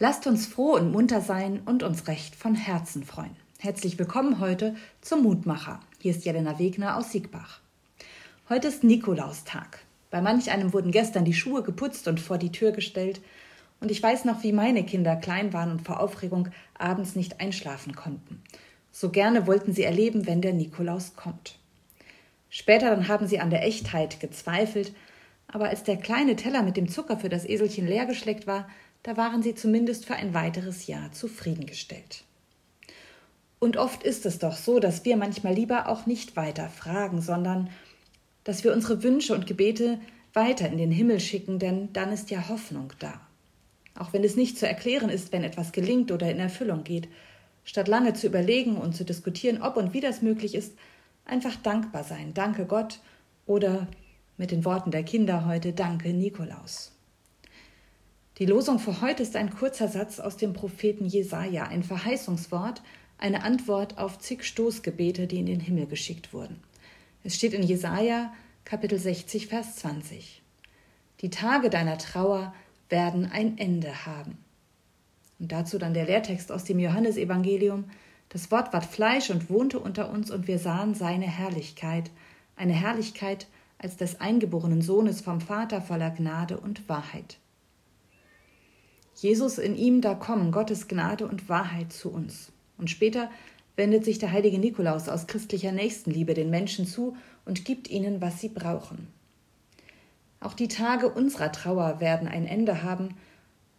Lasst uns froh und munter sein und uns recht von Herzen freuen. Herzlich willkommen heute zum Mutmacher. Hier ist Jelena Wegner aus Siegbach. Heute ist Nikolaustag. Bei manch einem wurden gestern die Schuhe geputzt und vor die Tür gestellt. Und ich weiß noch, wie meine Kinder klein waren und vor Aufregung abends nicht einschlafen konnten. So gerne wollten sie erleben, wenn der Nikolaus kommt. Später dann haben sie an der Echtheit gezweifelt, aber als der kleine Teller mit dem Zucker für das Eselchen leergeschleckt war, da waren sie zumindest für ein weiteres Jahr zufriedengestellt. Und oft ist es doch so, dass wir manchmal lieber auch nicht weiter fragen, sondern dass wir unsere Wünsche und Gebete weiter in den Himmel schicken, denn dann ist ja Hoffnung da. Auch wenn es nicht zu erklären ist, wenn etwas gelingt oder in Erfüllung geht, statt lange zu überlegen und zu diskutieren, ob und wie das möglich ist, einfach dankbar sein. Danke Gott oder mit den Worten der Kinder heute Danke Nikolaus. Die Losung für heute ist ein kurzer Satz aus dem Propheten Jesaja, ein Verheißungswort, eine Antwort auf zig Stoßgebete, die in den Himmel geschickt wurden. Es steht in Jesaja, Kapitel 60, Vers 20. Die Tage deiner Trauer werden ein Ende haben. Und dazu dann der Lehrtext aus dem Johannesevangelium. Das Wort ward Fleisch und wohnte unter uns, und wir sahen seine Herrlichkeit, eine Herrlichkeit als des eingeborenen Sohnes vom Vater voller Gnade und Wahrheit. Jesus in ihm, da kommen Gottes Gnade und Wahrheit zu uns. Und später wendet sich der heilige Nikolaus aus christlicher Nächstenliebe den Menschen zu und gibt ihnen, was sie brauchen. Auch die Tage unserer Trauer werden ein Ende haben.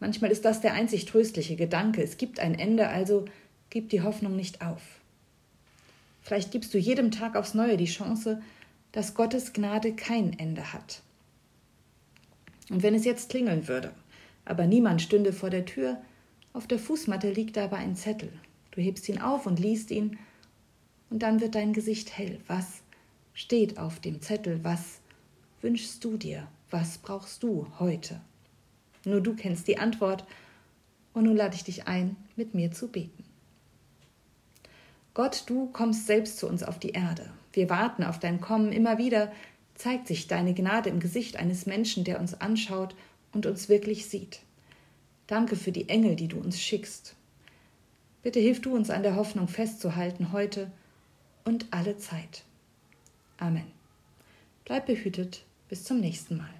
Manchmal ist das der einzig tröstliche Gedanke. Es gibt ein Ende, also gib die Hoffnung nicht auf. Vielleicht gibst du jedem Tag aufs Neue die Chance, dass Gottes Gnade kein Ende hat. Und wenn es jetzt klingeln würde, aber niemand stünde vor der Tür. Auf der Fußmatte liegt aber ein Zettel. Du hebst ihn auf und liest ihn, und dann wird dein Gesicht hell. Was steht auf dem Zettel? Was wünschst du dir? Was brauchst du heute? Nur du kennst die Antwort, und nun lade ich dich ein, mit mir zu beten. Gott, du kommst selbst zu uns auf die Erde. Wir warten auf dein Kommen. Immer wieder zeigt sich deine Gnade im Gesicht eines Menschen, der uns anschaut und uns wirklich sieht. Danke für die Engel, die du uns schickst. Bitte hilf du uns an der Hoffnung festzuhalten heute und alle Zeit. Amen. Bleib behütet, bis zum nächsten Mal.